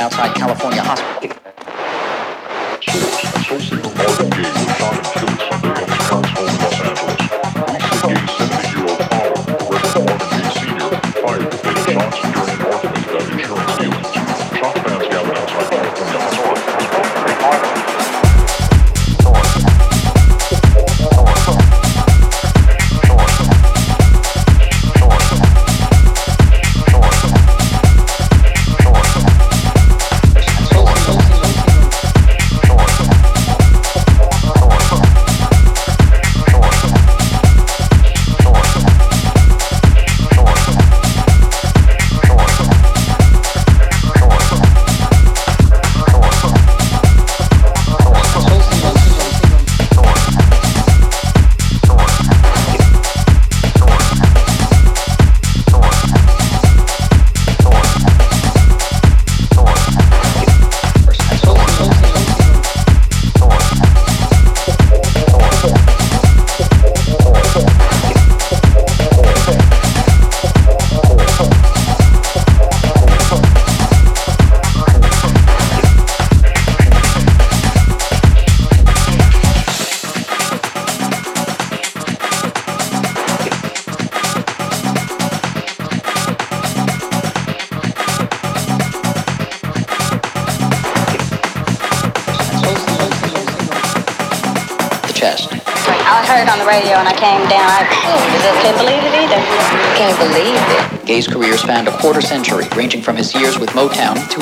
outside California.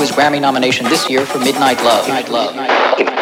his Grammy nomination this year for Midnight Love. Midnight Love.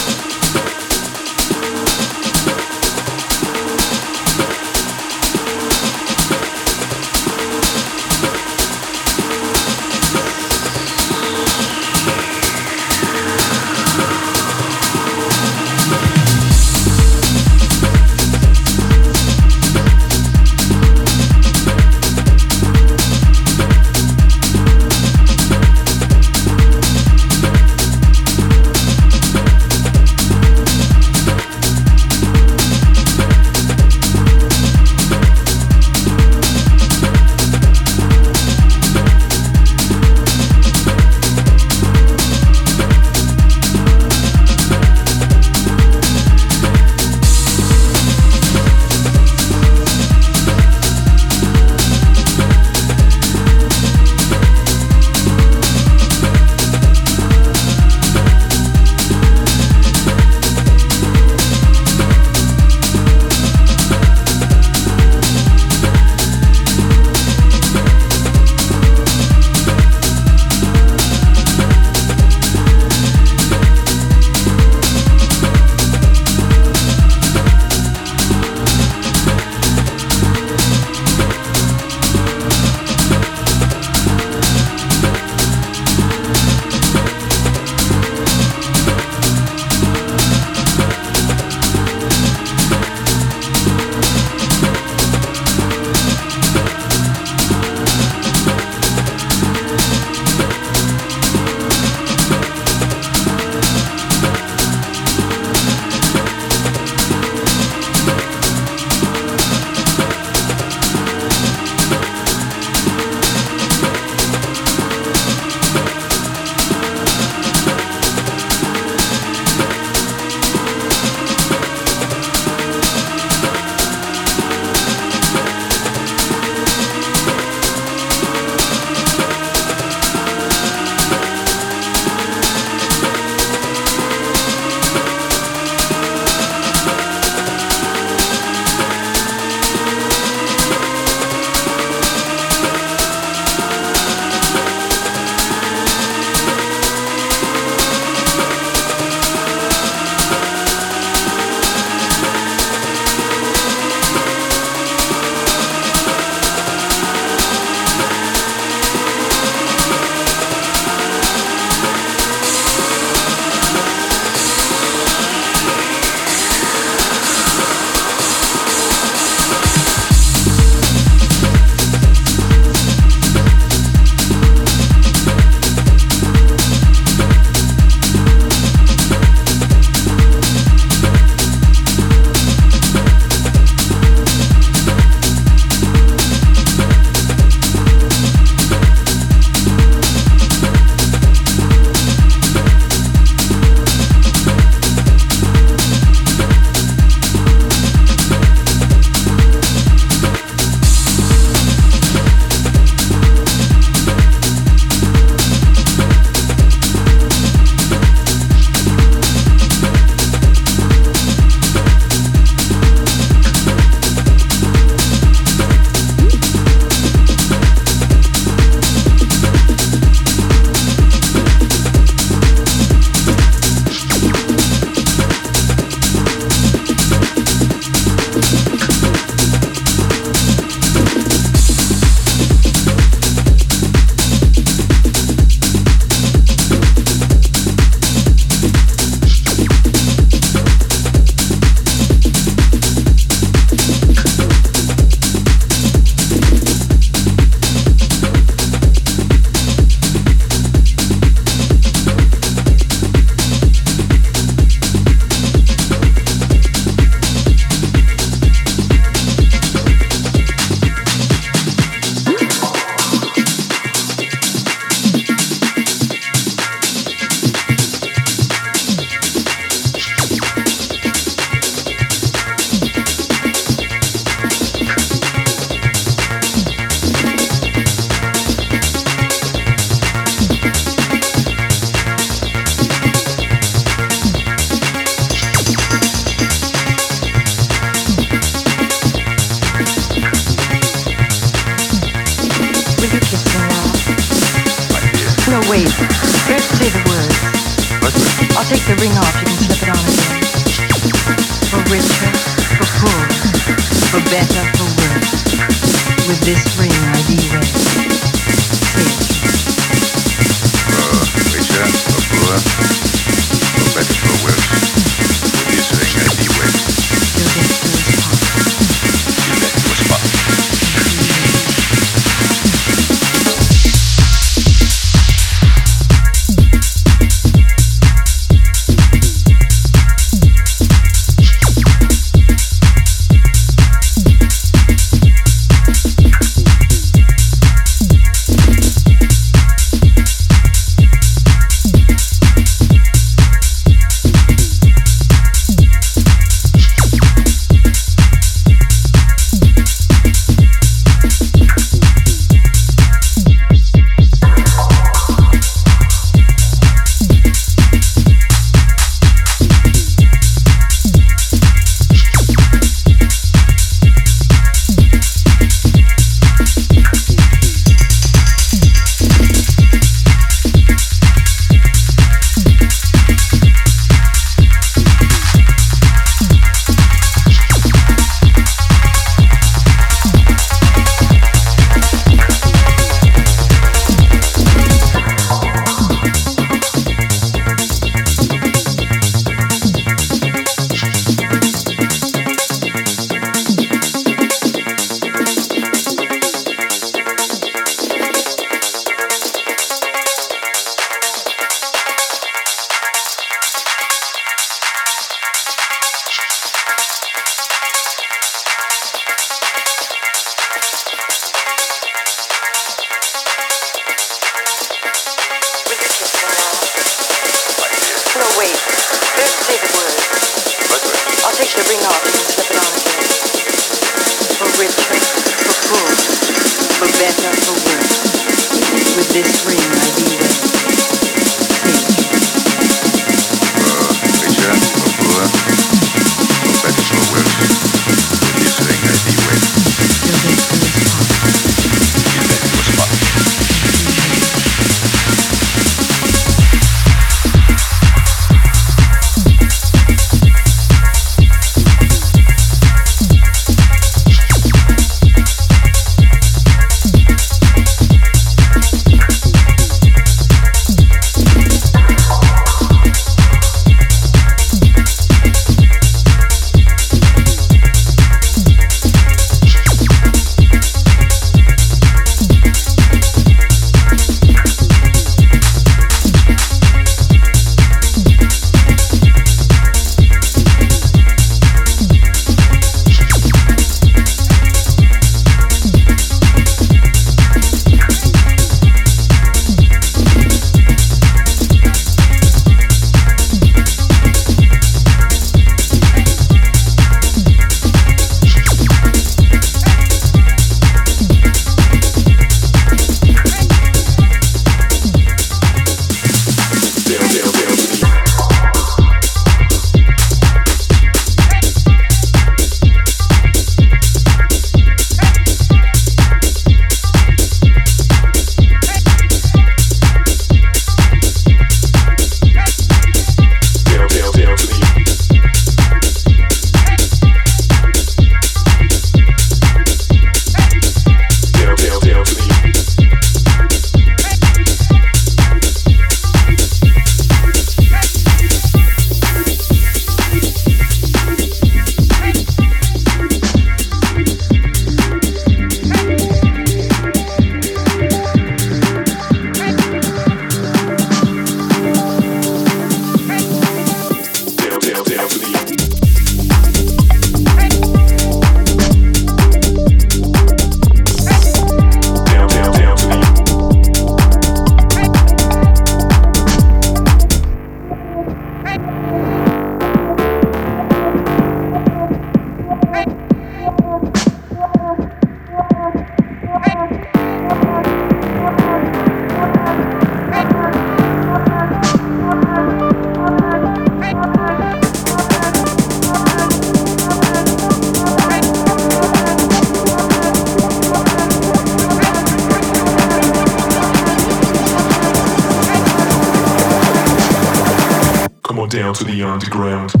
To the underground.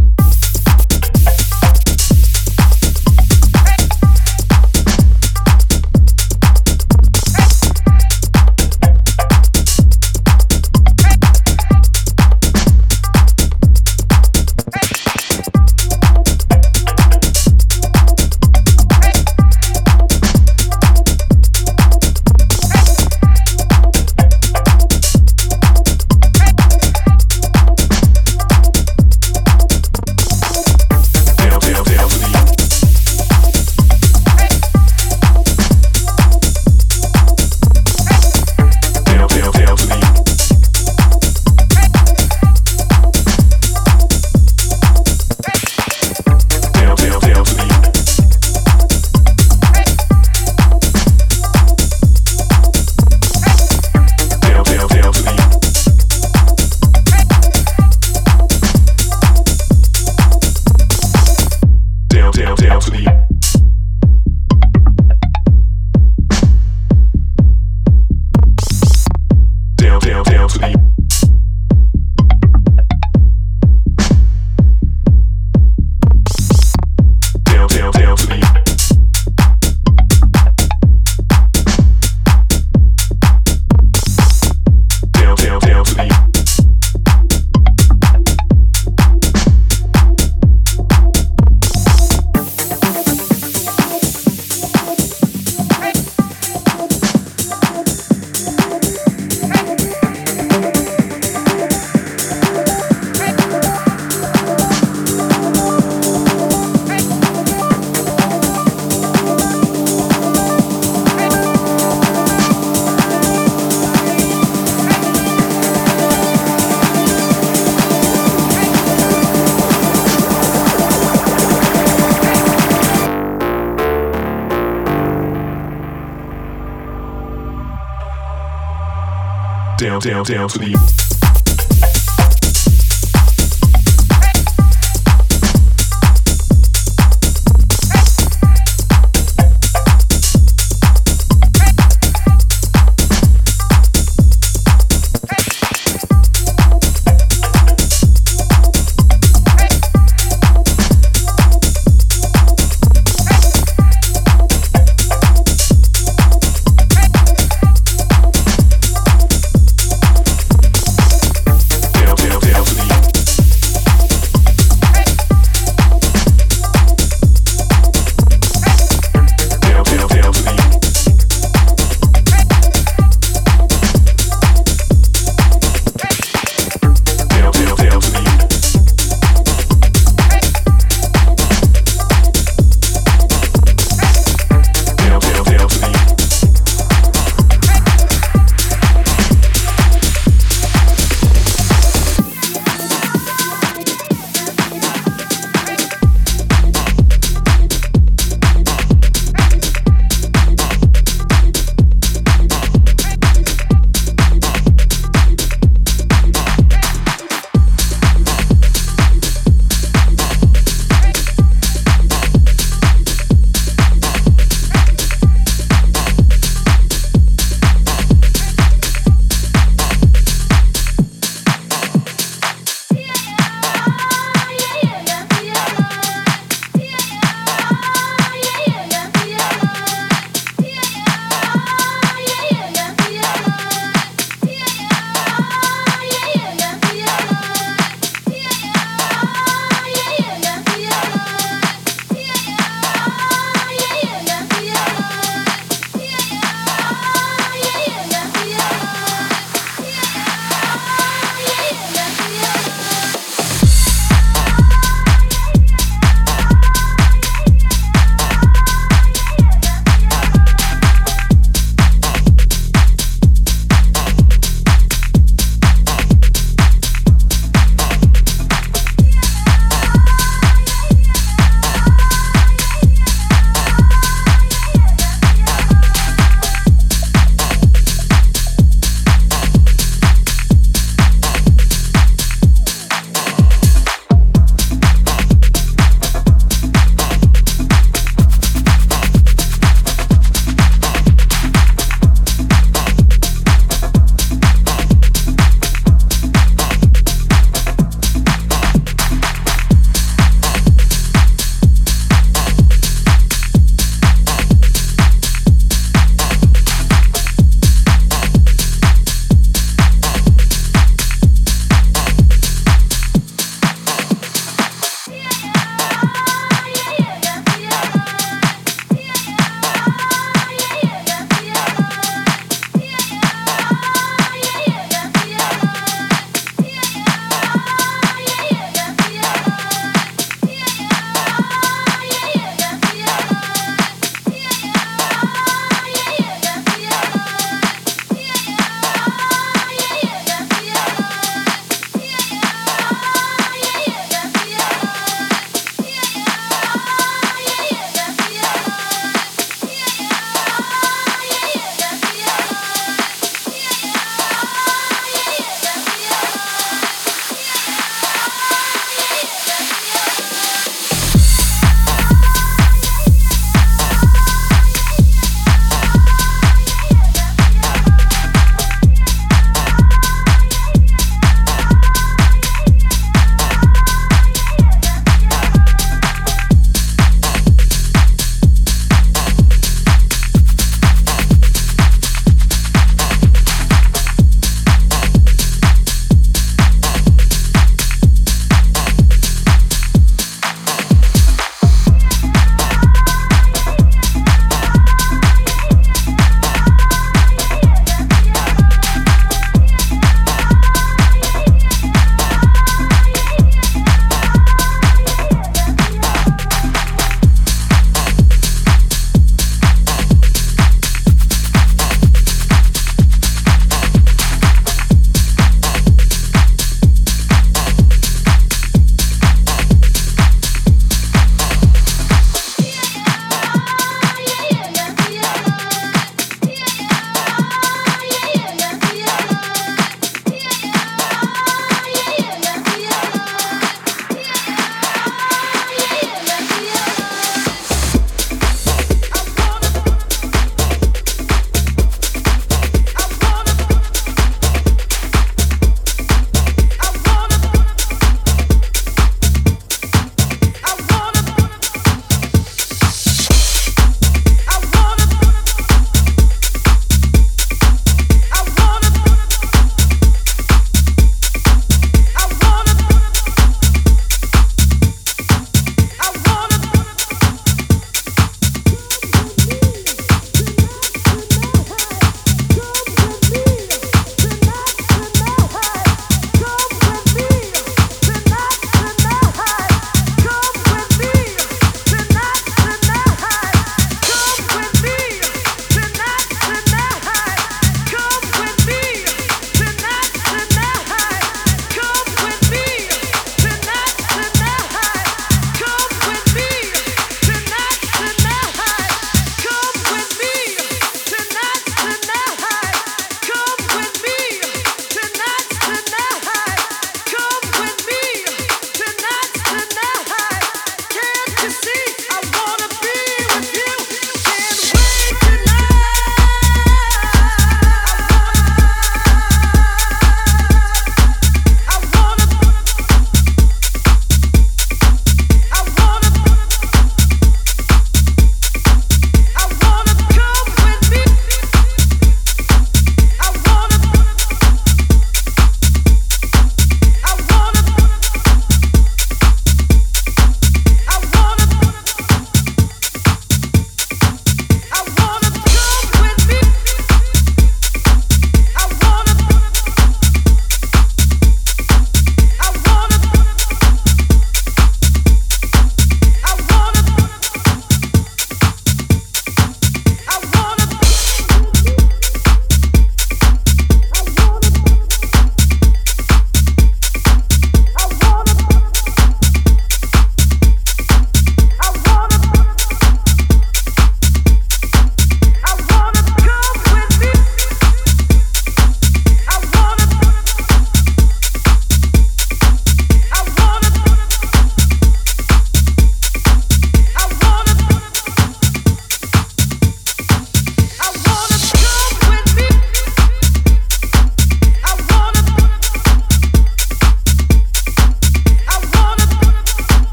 Down, to the